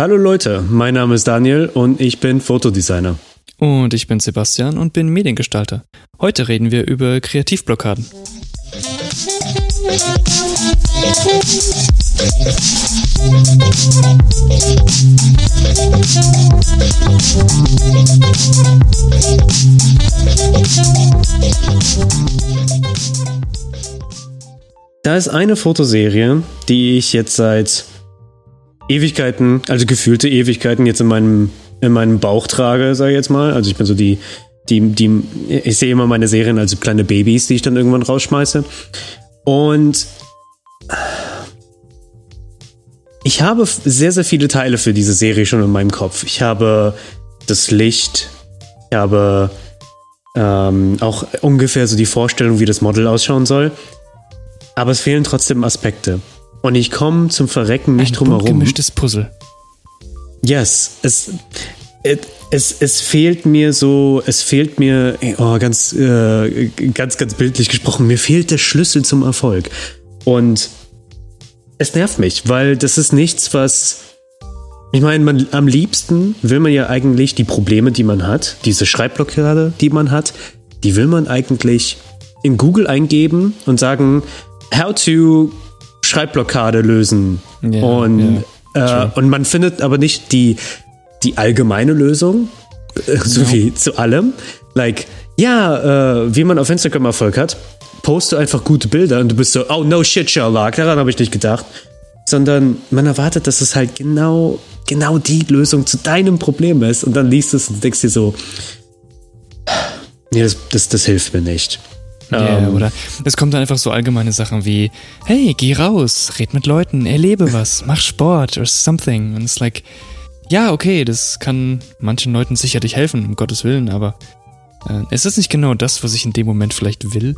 Hallo Leute, mein Name ist Daniel und ich bin Fotodesigner. Und ich bin Sebastian und bin Mediengestalter. Heute reden wir über Kreativblockaden. Da ist eine Fotoserie, die ich jetzt seit Ewigkeiten, also gefühlte Ewigkeiten jetzt in meinem, in meinem Bauch trage, sage ich jetzt mal. Also ich bin so die, die, die, ich sehe immer meine Serien als kleine Babys, die ich dann irgendwann rausschmeiße. Und ich habe sehr, sehr viele Teile für diese Serie schon in meinem Kopf. Ich habe das Licht, ich habe ähm, auch ungefähr so die Vorstellung, wie das Model ausschauen soll. Aber es fehlen trotzdem Aspekte. Und ich komme zum Verrecken nicht drum herum. Ein gemischtes Puzzle. Yes, es, es, es fehlt mir so, es fehlt mir, oh, ganz, äh, ganz, ganz bildlich gesprochen, mir fehlt der Schlüssel zum Erfolg. Und es nervt mich, weil das ist nichts, was. Ich meine, man, am liebsten will man ja eigentlich die Probleme, die man hat, diese Schreibblockade, die man hat, die will man eigentlich in Google eingeben und sagen, how to Schreibblockade lösen. Yeah, und, yeah, äh, und man findet aber nicht die, die allgemeine Lösung, äh, so no. wie zu allem. Like, ja, äh, wie man auf Instagram Erfolg hat, poste einfach gute Bilder und du bist so, oh no shit, Sherlock, daran habe ich nicht gedacht. Sondern man erwartet, dass es halt genau, genau die Lösung zu deinem Problem ist. Und dann liest es und denkst dir so, nee, das, das, das hilft mir nicht. Yeah, ähm, oder es kommt dann einfach so allgemeine Sachen wie, hey, geh raus, red mit Leuten, erlebe was, mach Sport or something. Und es ist like, ja, okay, das kann manchen Leuten sicherlich helfen, um Gottes Willen, aber äh, ist das nicht genau das, was ich in dem Moment vielleicht will?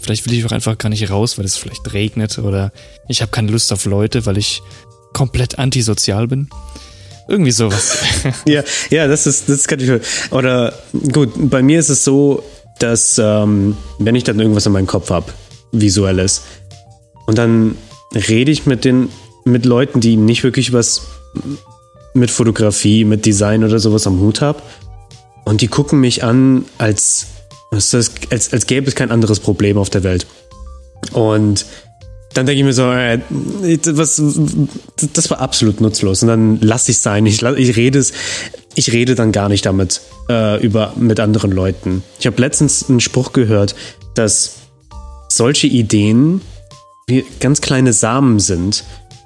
Vielleicht will ich auch einfach gar nicht raus, weil es vielleicht regnet oder ich habe keine Lust auf Leute, weil ich komplett antisozial bin. Irgendwie sowas. ja, ja, das ist, das kann ich. Oder gut, bei mir ist es so, dass ähm, wenn ich dann irgendwas in meinem Kopf habe, visuelles, und dann rede ich mit den mit Leuten, die nicht wirklich was mit Fotografie, mit Design oder sowas am Hut haben, und die gucken mich an, als, als, als, gäbe es kein anderes Problem auf der Welt. Und dann denke ich mir so, äh, was, das war absolut nutzlos. Und dann lasse ich es sein. Ich, ich rede es, ich rede dann gar nicht damit äh, über mit anderen Leuten. Ich habe letztens einen Spruch gehört, dass solche Ideen wie ganz kleine Samen sind,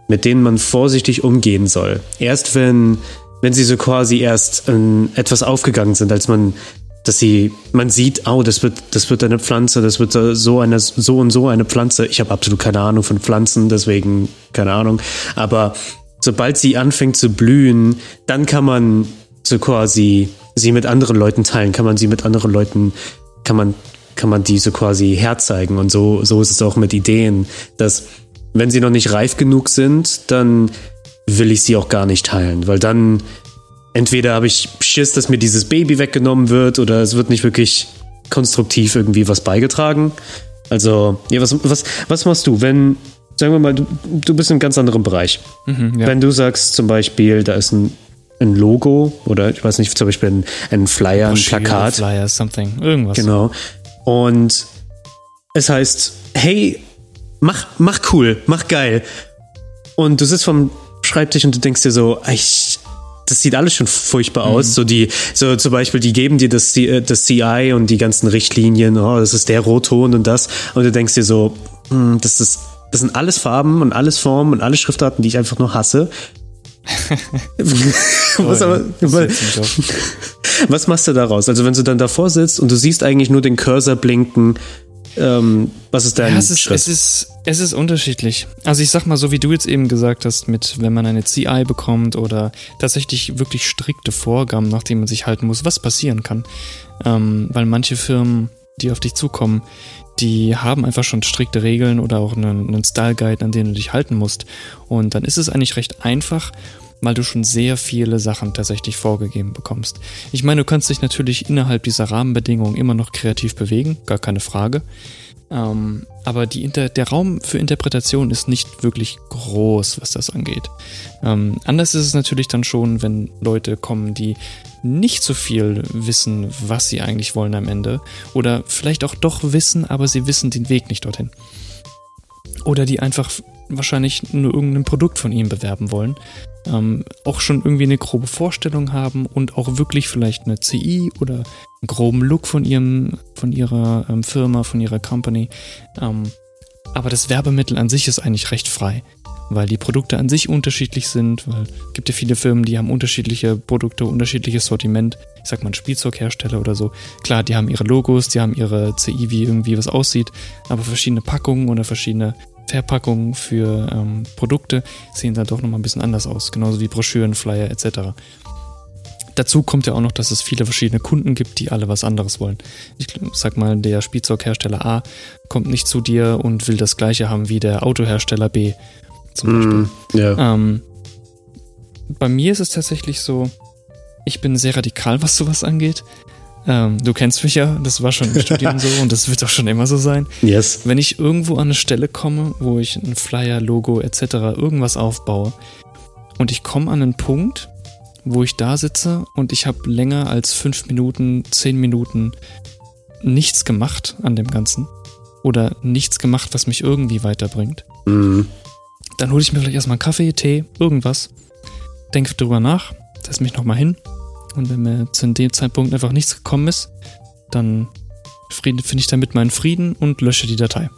mit denen man vorsichtig umgehen soll. Erst wenn, wenn sie so quasi erst in etwas aufgegangen sind, als man dass sie, man sieht, oh, das wird, das wird eine Pflanze, das wird so eine, so und so eine Pflanze. Ich habe absolut keine Ahnung von Pflanzen, deswegen keine Ahnung. Aber sobald sie anfängt zu blühen, dann kann man so quasi sie mit anderen Leuten teilen, kann man sie mit anderen Leuten, kann man, kann man die so quasi herzeigen. Und so, so ist es auch mit Ideen, dass wenn sie noch nicht reif genug sind, dann will ich sie auch gar nicht teilen, weil dann entweder habe ich Schiss, dass mir dieses Baby weggenommen wird oder es wird nicht wirklich konstruktiv irgendwie was beigetragen. Also, ja, was, was, was machst du, wenn, sagen wir mal, du, du bist in einem ganz anderen Bereich. Mhm, ja. Wenn du sagst zum Beispiel, da ist ein, ein Logo oder ich weiß nicht, zum Beispiel ein, ein Flyer, ein Plakat. Flyer, something, irgendwas. Genau. Und es heißt, hey, mach, mach cool, mach geil. Und du sitzt vom Schreibtisch und du denkst dir so, ich, das sieht alles schon furchtbar aus. Mhm. So die, so zum Beispiel, die geben dir das, äh, das CI und die ganzen Richtlinien, oh, das ist der Rotton und das. Und du denkst dir so, hm, das ist, das sind alles Farben und alles Formen und alle Schriftarten, die ich einfach nur hasse. was, aber, was machst du daraus? Also wenn du dann davor sitzt und du siehst eigentlich nur den Cursor blinken, ähm, was ist dein ja, es ist, Schritt? Es ist, es ist unterschiedlich. Also ich sag mal, so wie du jetzt eben gesagt hast, mit wenn man eine CI bekommt oder tatsächlich wirklich strikte Vorgaben, nach denen man sich halten muss, was passieren kann. Ähm, weil manche Firmen, die auf dich zukommen, die haben einfach schon strikte Regeln oder auch einen, einen Style Guide, an den du dich halten musst. Und dann ist es eigentlich recht einfach, weil du schon sehr viele Sachen tatsächlich vorgegeben bekommst. Ich meine, du kannst dich natürlich innerhalb dieser Rahmenbedingungen immer noch kreativ bewegen, gar keine Frage. Ähm, aber der Raum für Interpretation ist nicht wirklich groß, was das angeht. Ähm, anders ist es natürlich dann schon, wenn Leute kommen, die nicht so viel wissen, was sie eigentlich wollen am Ende. Oder vielleicht auch doch wissen, aber sie wissen den Weg nicht dorthin. Oder die einfach wahrscheinlich nur irgendein Produkt von ihm bewerben wollen. Ähm, auch schon irgendwie eine grobe Vorstellung haben und auch wirklich vielleicht eine CI oder einen groben Look von ihrem, von ihrer ähm, Firma, von ihrer Company. Ähm, aber das Werbemittel an sich ist eigentlich recht frei, weil die Produkte an sich unterschiedlich sind, weil es gibt ja viele Firmen, die haben unterschiedliche Produkte, unterschiedliches Sortiment. Ich sag mal ein Spielzeughersteller oder so. Klar, die haben ihre Logos, die haben ihre CI, wie irgendwie was aussieht, aber verschiedene Packungen oder verschiedene Verpackungen für ähm, Produkte sehen dann doch nochmal ein bisschen anders aus, genauso wie Broschüren, Flyer etc. Dazu kommt ja auch noch, dass es viele verschiedene Kunden gibt, die alle was anderes wollen. Ich sag mal, der Spielzeughersteller A kommt nicht zu dir und will das gleiche haben wie der Autohersteller B. Zum Beispiel. Mm, ja. Ähm, bei mir ist es tatsächlich so, ich bin sehr radikal, was sowas angeht. Ähm, du kennst mich ja, das war schon im Studium so und das wird auch schon immer so sein. Yes. Wenn ich irgendwo an eine Stelle komme, wo ich ein Flyer, Logo etc. irgendwas aufbaue und ich komme an einen Punkt, wo ich da sitze und ich habe länger als fünf Minuten, zehn Minuten nichts gemacht an dem Ganzen oder nichts gemacht, was mich irgendwie weiterbringt, Mm, dann hole ich mir vielleicht erstmal einen Kaffee, Tee, irgendwas, denke drüber nach, setze mich nochmal hin und wenn mir zu dem Zeitpunkt einfach nichts gekommen ist, dann finde ich damit meinen Frieden und lösche die Datei.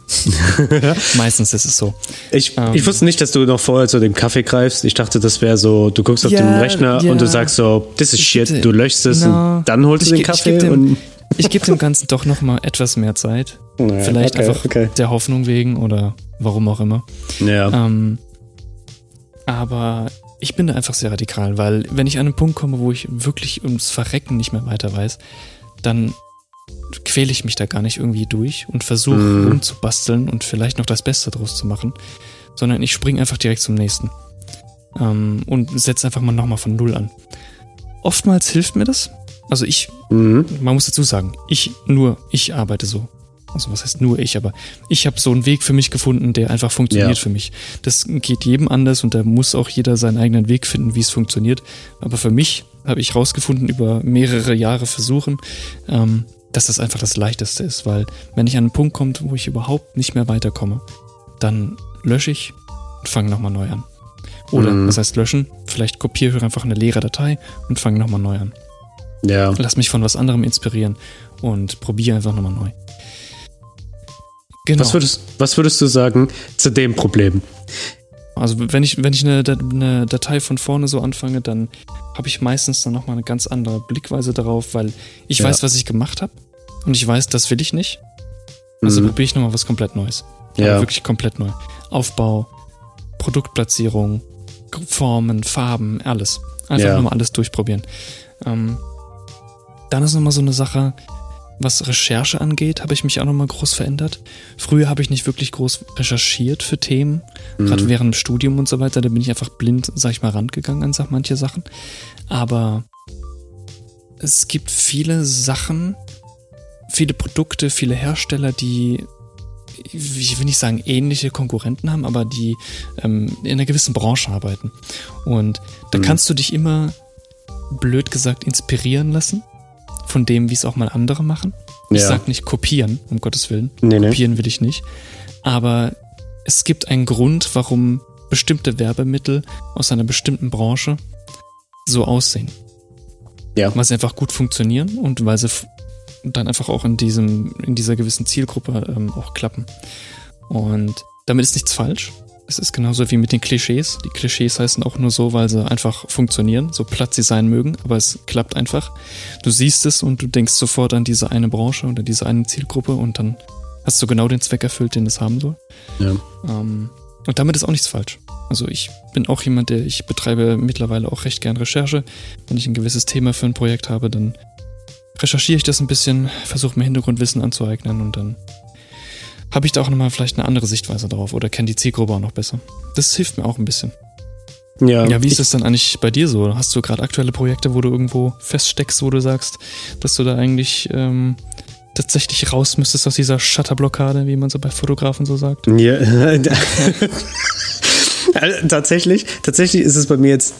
Meistens ist es so. Ich, Ähm. ich wusste nicht, dass du noch vorher zu dem Kaffee greifst. Ich dachte, das wäre so, du guckst auf Ja, den Rechner ja. und du sagst so, das ist Shit, geb- du löschst es Na, und dann holst ich du den ge- ich Kaffee geb dem- gebe dem Ganzen doch nochmal etwas mehr Zeit. Naja, Vielleicht okay, einfach okay. der Hoffnung wegen oder warum auch immer. Ja. Ähm, aber ich bin da einfach sehr radikal, weil wenn ich an einen Punkt komme, wo ich wirklich ums Verrecken nicht mehr weiter weiß, dann quäle ich mich da gar nicht irgendwie durch und versuche Mhm. rumzubasteln und vielleicht noch das Beste draus zu machen, sondern ich springe einfach direkt zum nächsten ähm, und setze einfach mal nochmal von Null an. Oftmals hilft mir das. Also ich Mhm. man muss dazu sagen, ich nur, ich arbeite so. Also was heißt nur ich, aber ich habe so einen Weg für mich gefunden, der einfach funktioniert Ja. für mich. Das geht jedem anders und da muss auch jeder seinen eigenen Weg finden, wie es funktioniert. Aber für mich habe ich rausgefunden über mehrere Jahre Versuchen, ähm, dass das einfach das Leichteste ist, weil wenn ich an einen Punkt kommt, wo ich überhaupt nicht mehr weiterkomme, dann lösche ich und fange nochmal neu an. Oder, Mhm. was heißt löschen? Vielleicht kopiere ich einfach eine leere Datei und fange nochmal neu an Ja. lass mich von was anderem inspirieren und probiere einfach nochmal neu. Genau. Was, würdest, was würdest du sagen zu dem Problem? also wenn ich, wenn ich eine, eine Datei von vorne so anfange, dann habe ich meistens dann nochmal eine ganz andere Blickweise darauf, weil ich Ja. weiß, was ich gemacht habe und ich weiß, das will ich nicht. Also Mhm. probiere ich nochmal was komplett Neues. Aber Ja. wirklich komplett neu. Aufbau, Produktplatzierung, Formen, Farben, alles. Einfach Ja. nochmal alles durchprobieren. Ähm, dann ist nochmal so eine Sache, was Recherche angeht, habe ich mich auch nochmal groß verändert. Früher habe ich nicht wirklich groß recherchiert für Themen, gerade Mhm. während dem Studium und so weiter. Da bin ich einfach blind, sag ich mal, rangegangen an manche Sachen. Aber es gibt viele Sachen, viele Produkte, viele Hersteller, die, ich will nicht sagen ähnliche Konkurrenten haben, aber die ähm, in einer gewissen Branche arbeiten. Und da Mhm. kannst du dich immer, blöd gesagt, inspirieren lassen von dem, wie es auch mal andere machen. Ich Ja. sag nicht kopieren, um Gottes Willen. Nee, nee. Kopieren will ich nicht. Aber es gibt einen Grund, warum bestimmte Werbemittel aus einer bestimmten Branche so aussehen. Ja. Weil sie einfach gut funktionieren und weil sie dann einfach auch in diesem, in dieser gewissen Zielgruppe ähm, auch klappen. Und damit ist nichts falsch. Es ist genauso wie mit den Klischees. Die Klischees heißen auch nur so, weil sie einfach funktionieren, so platt sie sein mögen, aber es klappt einfach. Du siehst es und du denkst sofort an diese eine Branche oder diese eine Zielgruppe und dann hast du genau den Zweck erfüllt, den es haben soll. Ja. Ähm, und damit ist auch nichts falsch. Also ich bin auch jemand, der ich betreibe mittlerweile auch recht gern Recherche. Wenn ich ein gewisses Thema für ein Projekt habe, dann recherchiere ich das ein bisschen, versuche mir Hintergrundwissen anzueignen und dann habe ich da auch nochmal vielleicht eine andere Sichtweise drauf oder kenne die Zielgruppe auch noch besser. Das hilft mir auch ein bisschen. Ja, Ja, wie ist das dann eigentlich bei dir so? Hast du gerade aktuelle Projekte, wo du irgendwo feststeckst, wo du sagst, dass du da eigentlich ähm, tatsächlich raus müsstest aus dieser Shutterblockade, wie man so bei Fotografen so sagt. Ja, tatsächlich, tatsächlich ist es bei mir jetzt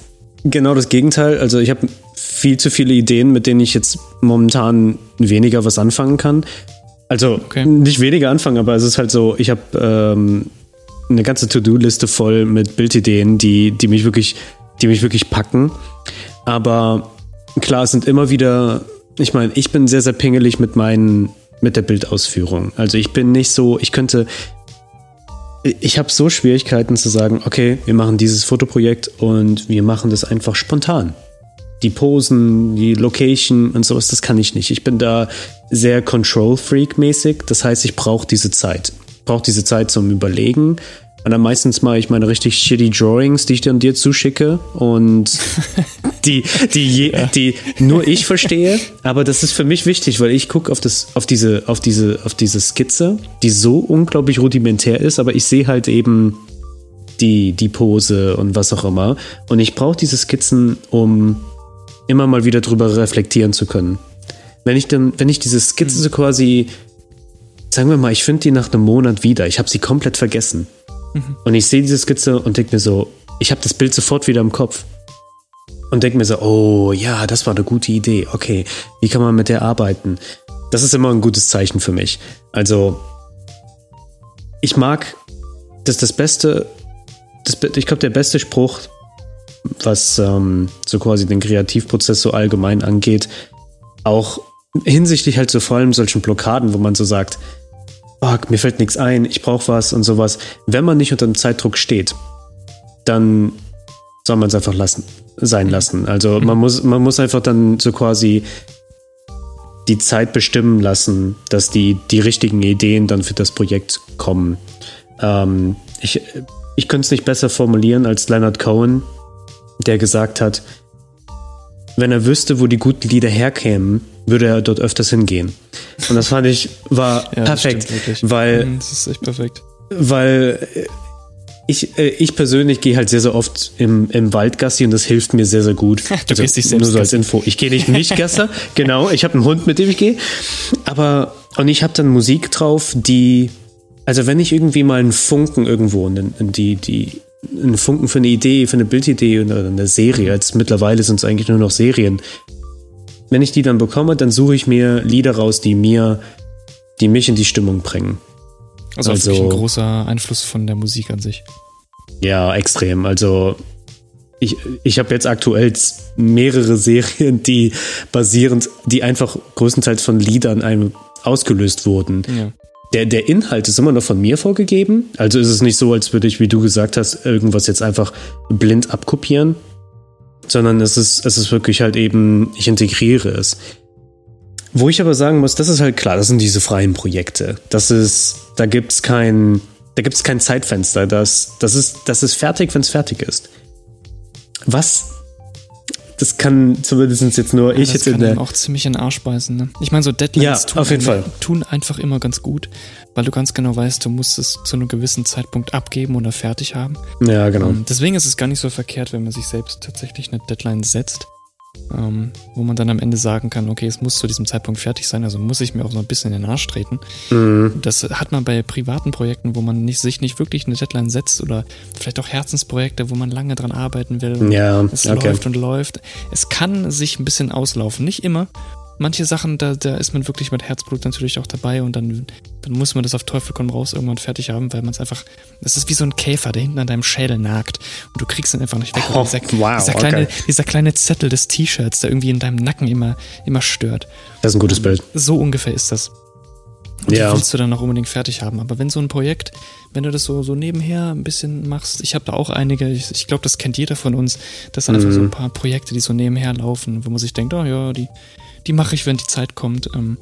genau das Gegenteil. Also ich habe viel zu viele Ideen, mit denen ich jetzt momentan weniger was anfangen kann. Also okay. nicht weniger anfangen, aber es ist halt so, ich habe ähm, eine ganze To-Do-Liste voll mit Bildideen, die, die mich wirklich, die mich wirklich packen. Aber klar, es sind immer wieder, ich meine, ich bin sehr, sehr pingelig mit meinen, mit der Bildausführung. Also ich bin nicht so, ich könnte, ich habe so Schwierigkeiten zu sagen, okay, wir machen dieses Fotoprojekt und wir machen das einfach spontan. Die Posen, die Location und sowas, das kann ich nicht. Ich bin da sehr Control-Freak-mäßig. Das heißt, ich brauche diese Zeit. Ich brauche diese Zeit zum Überlegen und dann meistens mache ich meine richtig shitty Drawings, die ich dann dir zuschicke und die, die, je, ja. die nur ich verstehe. Aber das ist für mich wichtig, weil ich gucke auf, auf, diese, auf, diese, auf diese Skizze, die so unglaublich rudimentär ist, aber ich sehe halt eben die, die Pose und was auch immer. Und ich brauche diese Skizzen, um immer mal wieder drüber reflektieren zu können. Wenn ich dann, wenn ich diese Skizze so quasi, sagen wir mal, ich finde die nach einem Monat wieder, ich habe sie komplett vergessen Mhm. Und ich sehe diese Skizze und denke mir so, ich habe das Bild sofort wieder im Kopf. Und denke mir so, oh ja, das war eine gute Idee. Okay, wie kann man mit der arbeiten? Das ist immer ein gutes Zeichen für mich. Also, ich mag, dass das Beste, das, ich glaube, der beste Spruch, was ähm, so quasi den Kreativprozess so allgemein angeht, auch hinsichtlich halt so vor allem solchen Blockaden, wo man so sagt, oh, mir fällt nichts ein, ich brauche was und sowas. Wenn man nicht unter dem Zeitdruck steht, dann soll man es einfach lassen, sein lassen. Also man muss, man muss einfach dann so quasi die Zeit bestimmen lassen, dass die, die richtigen Ideen dann für das Projekt kommen. Ähm, ich ich könnte es nicht besser formulieren als Leonard Cohen, der gesagt hat, wenn er wüsste, wo die guten Lieder herkämen, würde er dort öfters hingehen. Und das fand ich, war ja, perfekt, weil. Mhm, das ist echt perfekt. Weil ich, äh, ich persönlich gehe halt sehr, sehr oft im, im Wald Gassi und das hilft mir sehr, sehr gut. du also, gehst dich selbst Nur so als Info. Ich gehe nicht nicht Gasser, genau. Ich habe einen Hund, mit dem ich gehe. Aber, und ich habe dann Musik drauf, die, also wenn ich irgendwie mal einen Funken irgendwo, in, in die, die, einen Funken für eine Idee, für eine Bildidee oder eine Serie, jetzt mittlerweile sind es eigentlich nur noch Serien, wenn ich die dann bekomme, dann suche ich mir Lieder raus, die mir, die mich in die Stimmung bringen. Also, also wirklich ein großer Einfluss von der Musik an sich. Ja, extrem. Also ich, ich habe jetzt aktuell mehrere Serien, die basierend, die einfach größtenteils von Liedern einem ausgelöst wurden. Ja. Der, der Inhalt ist immer noch von mir vorgegeben. Also ist es nicht so, als würde ich, wie du gesagt hast, irgendwas jetzt einfach blind abkopieren sondern es ist, es ist wirklich halt eben, ich integriere es. Wo ich aber sagen muss, das ist halt klar, das sind diese freien Projekte. Das ist, da gibt's kein, da gibt's kein Zeitfenster. Das, das ist, das ist fertig, wenn es fertig ist. Was das kann zumindest jetzt nur ja, ich jetzt in der. auch ziemlich in den Arsch beißen. Ne? Ich meine, so Deadlines ja, tun, auf jeden Fall. tun einfach immer ganz gut, weil du ganz genau weißt, du musst es zu einem gewissen Zeitpunkt abgeben oder fertig haben. Ja, genau. Und deswegen ist es gar nicht so verkehrt, wenn man sich selbst tatsächlich eine Deadline setzt ähm, wo man dann am Ende sagen kann, okay, es muss zu diesem Zeitpunkt fertig sein, also muss ich mir auch so ein bisschen in den Arsch treten. Mhm. Das hat man bei privaten Projekten, wo man nicht, sich nicht wirklich eine Deadline setzt oder vielleicht auch Herzensprojekte, wo man lange dran arbeiten will. Ja, es okay. läuft und läuft. Es kann sich ein bisschen auslaufen, nicht immer, manche Sachen, da, da ist man wirklich mit Herzblut natürlich auch dabei und dann, dann muss man das auf Teufel komm raus irgendwann fertig haben, weil man es einfach, das ist wie so ein Käfer, der hinten an deinem Schädel nagt und du kriegst ihn einfach nicht weg. Oh, dieser, wow, dieser, kleine, okay. dieser kleine Zettel des T-Shirts, der irgendwie in deinem Nacken immer, immer stört. Das ist ein gutes Bild. So ungefähr ist das. Und ja. die willst du dann auch unbedingt fertig haben. Aber wenn so ein Projekt, wenn du das so, so nebenher ein bisschen machst, ich habe da auch einige, ich, ich glaube, das kennt jeder von uns, das sind mhm. einfach so ein paar Projekte, die so nebenher laufen, wo man sich denkt, oh ja, die, die mache ich, wenn die Zeit kommt. Ähm,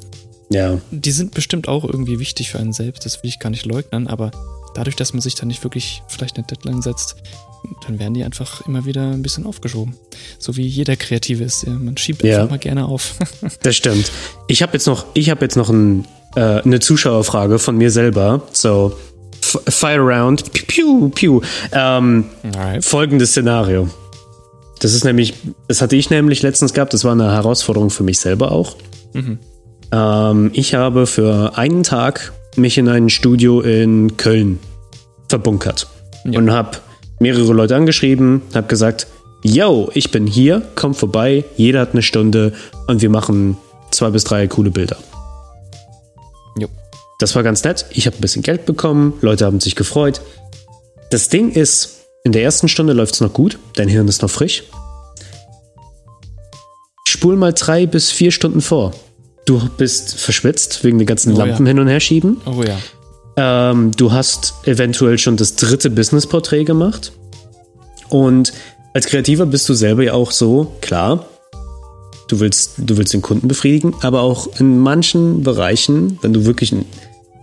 ja. Die sind bestimmt auch irgendwie wichtig für einen selbst, das will ich gar nicht leugnen, aber dadurch, dass man sich dann nicht wirklich vielleicht eine Deadline setzt, dann werden die einfach immer wieder ein bisschen aufgeschoben. So wie jeder Kreative ist. Man schiebt ja. einfach mal gerne auf. das stimmt. Ich habe jetzt noch, ich habe jetzt noch ein, äh, eine Zuschauerfrage von mir selber. So, fire around. Piu, piu, piu. Ähm, folgendes Szenario. Das ist nämlich, das hatte ich nämlich letztens gehabt, das war eine Herausforderung für mich selber auch. Mhm. Ähm, ich habe für einen Tag mich in ein Studio in Köln verbunkert Ja. und habe mehrere Leute angeschrieben, habe gesagt, yo, ich bin hier, komm vorbei, jeder hat eine Stunde und wir machen zwei bis drei coole Bilder. Jo. Das war ganz nett. Ich habe ein bisschen Geld bekommen, Leute haben sich gefreut. Das Ding ist, in der ersten Stunde läuft es noch gut, dein Hirn ist noch frisch. Spul mal drei bis vier Stunden vor. Du bist verschwitzt wegen den ganzen Oh ja. Lampen hin und her schieben. Oh ja. Ähm, du hast eventuell schon das dritte Business-Porträt gemacht. Und als Kreativer bist du selber ja auch so, klar, du willst, du willst den Kunden befriedigen, aber auch in manchen Bereichen, wenn du wirklich,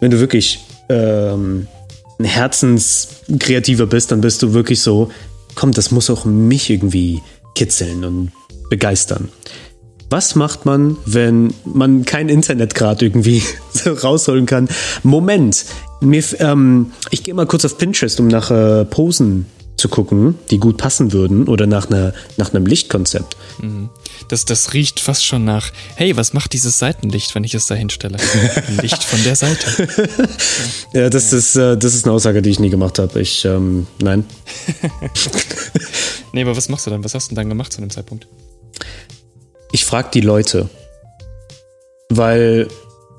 wenn du wirklich ähm, ein Herzenskreativer bist, dann bist du wirklich so, komm, das muss auch mich irgendwie kitzeln und begeistern. Was macht man, wenn man kein Internet gerade irgendwie so rausholen kann? Moment, mir, ähm, ich gehe mal kurz auf Pinterest, um nach äh, Posen zu gucken, die gut passen würden oder nach, einer, nach einem Lichtkonzept. Das, das riecht fast schon nach, hey, was macht dieses Seitenlicht, wenn ich es da hinstelle? Licht von der Seite. Ja, das, Ist, äh, das ist eine Aussage, die ich nie gemacht habe. Ich, ähm, nein. Nee, aber was machst du dann? Was hast du denn dann gemacht zu dem Zeitpunkt? Ich frage die Leute, weil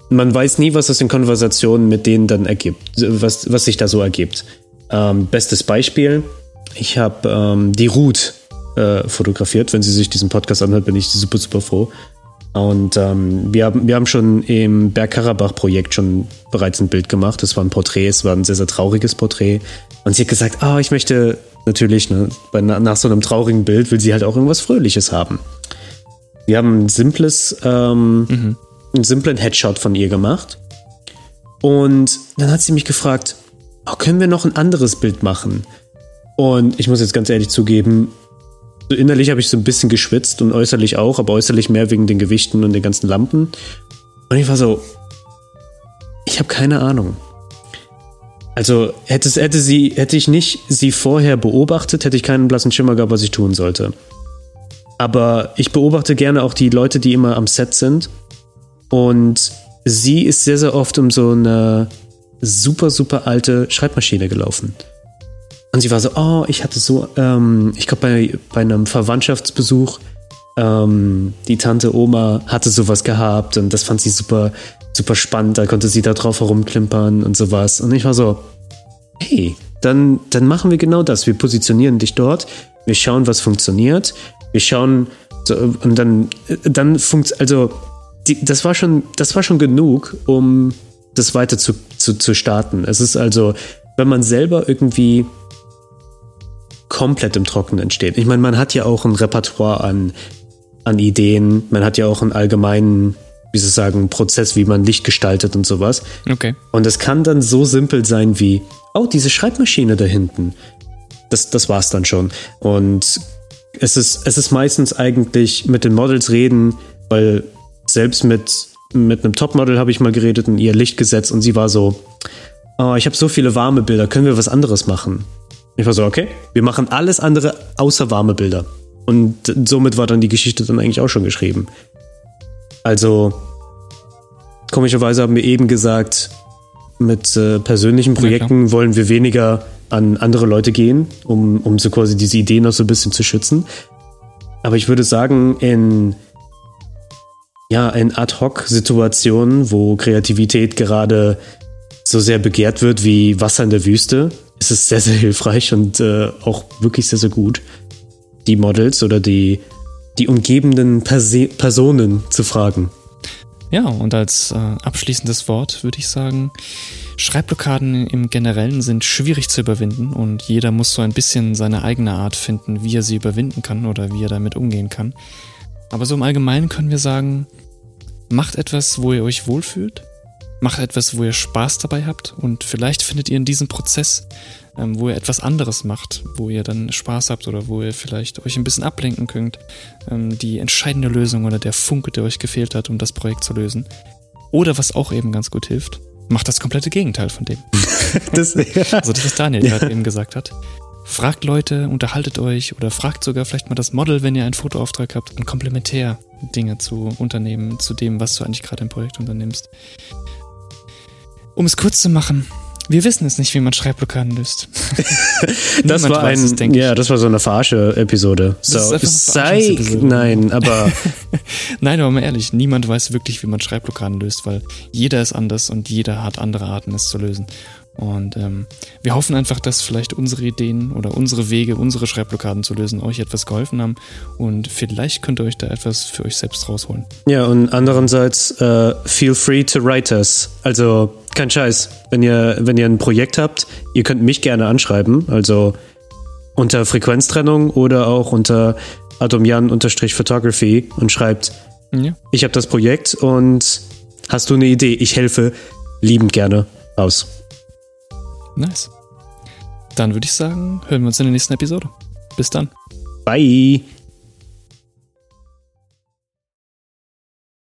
man weiß nie, was aus den Konversationen mit denen dann ergibt, was, was sich da so ergibt. Ähm, bestes Beispiel, ich habe ähm, die Ruth äh, fotografiert. Wenn sie sich diesen Podcast anhört, bin ich super, super froh. Und ähm, wir, haben, wir haben schon im Bergkarabach-Projekt schon bereits ein Bild gemacht. Das war ein Porträt, es war ein sehr, sehr trauriges Porträt. Und sie hat gesagt, ah, ich möchte natürlich, ne, bei, nach so einem traurigen Bild will sie halt auch irgendwas Fröhliches haben. Wir haben ein simples, ähm, einen simplen Headshot von ihr gemacht. Und dann hat sie mich gefragt, oh, können wir noch ein anderes Bild machen? Und ich muss jetzt ganz ehrlich zugeben, so innerlich habe ich so ein bisschen geschwitzt und äußerlich auch, aber äußerlich mehr wegen den Gewichten und den ganzen Lampen. Und ich war so, ich habe keine Ahnung. Also hätte, hätte, sie, hätte ich nicht sie vorher beobachtet, hätte ich keinen blassen Schimmer gehabt, was ich tun sollte. Aber ich beobachte gerne auch die Leute, die immer am Set sind. Und sie ist sehr, sehr oft um so eine super, super alte Schreibmaschine gelaufen. Und sie war so, oh, ich hatte so, ähm, ich glaube, bei, bei einem Verwandtschaftsbesuch, ähm, die Tante Oma hatte sowas gehabt und das fand sie super, super spannend. Da konnte sie da drauf herumklimpern und sowas. Und ich war so, hey, dann, dann machen wir genau das. Wir positionieren dich dort, wir schauen, was funktioniert, wir schauen, so, und dann, dann funkt, also, die, das war schon, das war schon genug, um das weiter zu, zu, zu starten. Es ist also, wenn man selber irgendwie komplett im Trockenen steht. Ich meine, man hat ja auch ein Repertoire an, an Ideen, man hat ja auch einen allgemeinen, wie soll ich sagen, Prozess, wie man Licht gestaltet und sowas. Okay. Und es kann dann so simpel sein wie, oh, diese Schreibmaschine da hinten. Das, das war's dann schon. Und es ist, es ist meistens eigentlich mit den Models reden, weil selbst mit, mit einem Topmodel habe ich mal geredet und ihr Licht gesetzt und sie war so, oh, ich habe so viele warme Bilder, können wir was anderes machen? Ich war so, okay, wir machen alles andere außer warme Bilder. Und somit war dann die Geschichte dann eigentlich auch schon geschrieben. Also, komischerweise haben wir eben gesagt, mit äh, persönlichen. Projekten wollen wir weniger an andere Leute gehen, um, um so quasi diese Idee noch so ein bisschen zu schützen. Aber ich würde sagen, in, ja, in Ad-Hoc-Situationen, wo Kreativität gerade so sehr begehrt wird wie Wasser in der Wüste, ist es sehr, sehr hilfreich und äh, auch wirklich sehr, sehr gut, die Models oder die, die umgebenden Perse Personen zu fragen. Ja, und als äh, abschließendes Wort würde ich sagen, Schreibblockaden im Generellen sind schwierig zu überwinden und jeder muss so ein bisschen seine eigene Art finden, wie er sie überwinden kann oder wie er damit umgehen kann. Aber so im Allgemeinen können wir sagen, macht etwas, wo ihr euch wohlfühlt, macht etwas, wo ihr Spaß dabei habt und vielleicht findet ihr in diesem Prozess, ähm, wo ihr etwas anderes macht, wo ihr dann Spaß habt oder wo ihr vielleicht euch ein bisschen ablenken könnt, ähm, die entscheidende Lösung oder der Funke, der euch gefehlt hat, um das Projekt zu lösen. Oder was auch eben ganz gut hilft, macht das komplette Gegenteil von dem. Das, Also das, was Daniel gerade eben gesagt hat. fragt Leute, unterhaltet euch oder fragt sogar vielleicht mal das Model, wenn ihr einen Fotoauftrag habt, und komplementär Dinge zu unternehmen, zu dem, was du eigentlich gerade im Projekt unternimmst. Um es kurz zu machen, wir wissen es nicht, wie man Schreibblockaden löst. das war ein, es, ja, das war so eine Verarsche-Episode. So, sei, nein, aber. nein, aber mal ehrlich, niemand weiß wirklich, wie man Schreibblockaden löst, weil jeder ist anders und jeder hat andere Arten, es zu lösen. Und ähm, wir hoffen einfach, dass vielleicht unsere Ideen oder unsere Wege, unsere Schreibblockaden zu lösen, euch etwas geholfen haben. Und vielleicht könnt ihr euch da etwas für euch selbst rausholen. Ja, und andererseits, uh, feel free to write us. Also kein Scheiß. Wenn ihr, wenn ihr ein Projekt habt, ihr könnt mich gerne anschreiben. Also unter Frequenztrennung oder auch unter atomjan-photography und schreibt, ja. ich habe das Projekt und hast du eine Idee? Ich helfe liebend gerne aus. Nice. Dann würde ich sagen, hören wir uns in der nächsten Episode. Bis dann. Bye.